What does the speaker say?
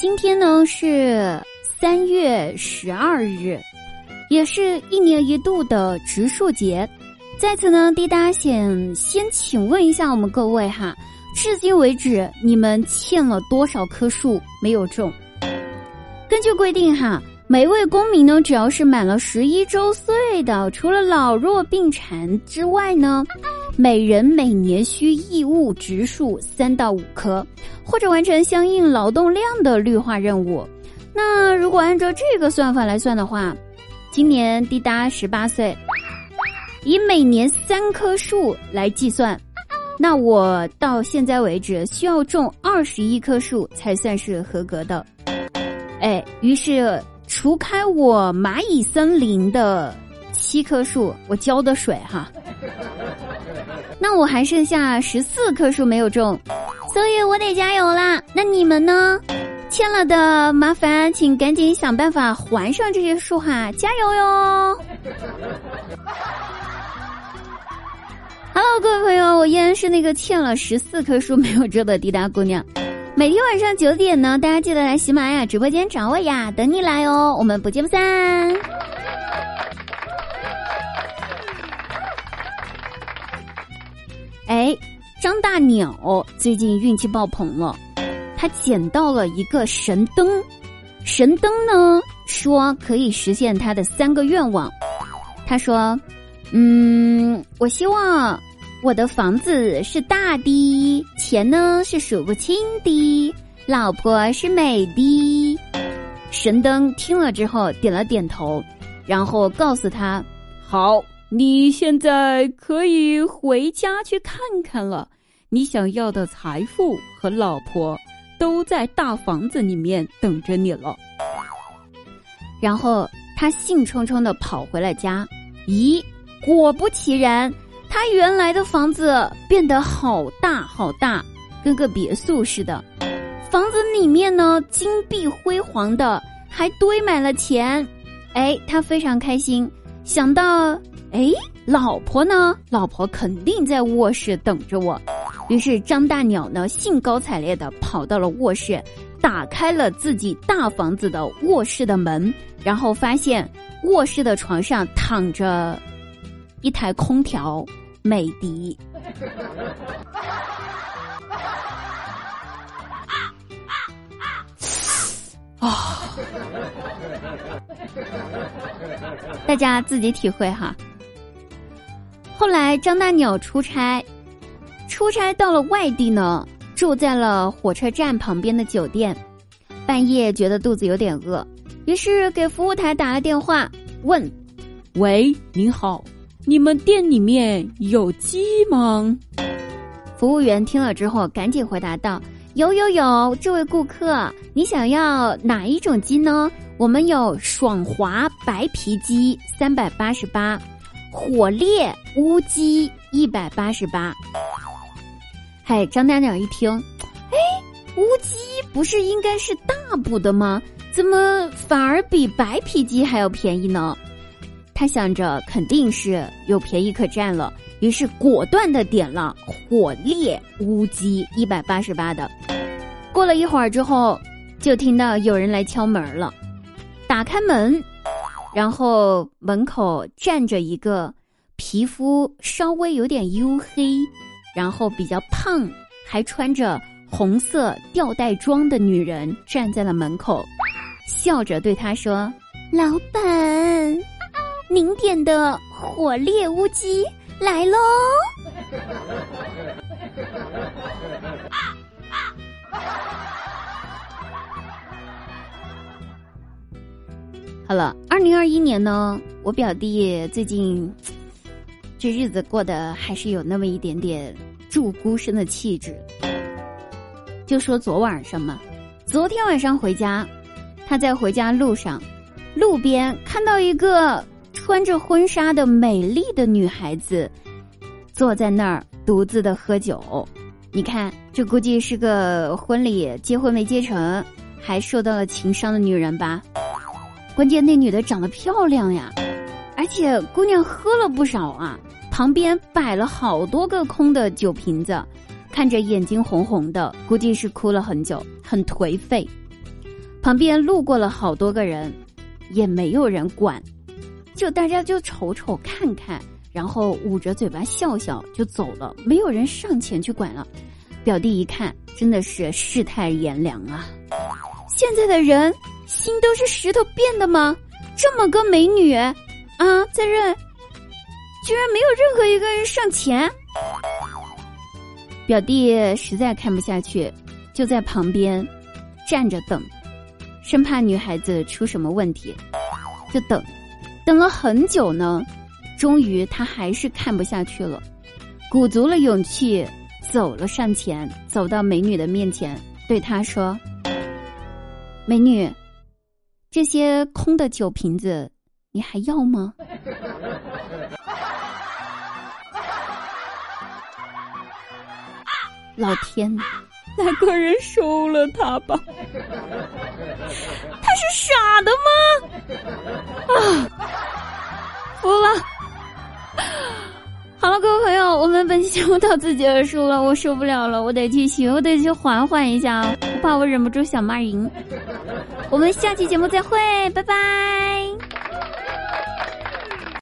今天呢是三月十二日，也是一年一度的植树节。在此呢，滴答先先请问一下我们各位哈，至今为止你们欠了多少棵树没有种？根据规定哈。每位公民呢，只要是满了十一周岁的，除了老弱病残之外呢，每人每年需义务植树三到五棵，或者完成相应劳动量的绿化任务。那如果按照这个算法来算的话，今年滴答十八岁，以每年三棵树来计算，那我到现在为止需要种二十一棵树才算是合格的。哎，于是。除开我蚂蚁森林的七棵树，我浇的水哈，那我还剩下十四棵树没有种，所以我得加油啦。那你们呢？欠了的麻烦请赶紧想办法还上这些树哈，加油哟！Hello，各位朋友，我依然是那个欠了十四棵树没有种的滴答姑娘。每天晚上九点呢，大家记得来喜马拉雅直播间找我呀，等你来哦，我们不见不散。哎，张大鸟最近运气爆棚了，他捡到了一个神灯，神灯呢说可以实现他的三个愿望。他说：“嗯，我希望。”我的房子是大的，钱呢是数不清的，老婆是美的。神灯听了之后点了点头，然后告诉他：“好，你现在可以回家去看看了。你想要的财富和老婆都在大房子里面等着你了。”然后他兴冲冲的跑回了家。咦，果不其然。他原来的房子变得好大好大，跟个别墅似的。房子里面呢，金碧辉煌的，还堆满了钱。哎，他非常开心，想到，哎，老婆呢？老婆肯定在卧室等着我。于是张大鸟呢，兴高采烈的跑到了卧室，打开了自己大房子的卧室的门，然后发现卧室的床上躺着一台空调。美的。啊！大家自己体会哈。后来张大鸟出差，出差到了外地呢，住在了火车站旁边的酒店。半夜觉得肚子有点饿，于是给服务台打了电话，问：“喂，您好。”你们店里面有鸡吗？服务员听了之后，赶紧回答道：“有有有，这位顾客，你想要哪一种鸡呢？我们有爽滑白皮鸡三百八十八，火烈乌鸡一百八十八。”嗨，张大鸟一听，哎，乌鸡不是应该是大补的吗？怎么反而比白皮鸡还要便宜呢？他想着肯定是有便宜可占了，于是果断的点了火烈乌鸡一百八十八的。过了一会儿之后，就听到有人来敲门了。打开门，然后门口站着一个皮肤稍微有点黝黑，然后比较胖，还穿着红色吊带装的女人站在了门口，笑着对他说：“老板。”您点的火烈乌鸡来喽！好了，二零二一年呢，我表弟最近这日子过得还是有那么一点点祝孤生的气质。就说昨晚上嘛，昨天晚上回家，他在回家路上，路边看到一个。穿着婚纱的美丽的女孩子，坐在那儿独自的喝酒。你看，这估计是个婚礼结婚没结成，还受到了情伤的女人吧？关键那女的长得漂亮呀，而且姑娘喝了不少啊。旁边摆了好多个空的酒瓶子，看着眼睛红红的，估计是哭了很久，很颓废。旁边路过了好多个人，也没有人管，就大家就瞅瞅看看，然后捂着嘴巴笑笑就走了，没有人上前去管了。表弟一看，真的是世态炎凉啊！现在的人心都是石头变的吗？这么个美女啊，在这居然没有任何一个人上前。表弟实在看不下去，就在旁边站着等。生怕女孩子出什么问题，就等，等了很久呢。终于，他还是看不下去了，鼓足了勇气走了上前，走到美女的面前，对她说：“美女，这些空的酒瓶子，你还要吗？” 老天呐！哪个人收了他吧？他是傻的吗？啊，服了！好了，各位朋友，我们本期节目到此结束了，我受不了了，我得去洗，我得去缓缓一下，我怕我忍不住想骂人。我们下期节目再会，拜拜。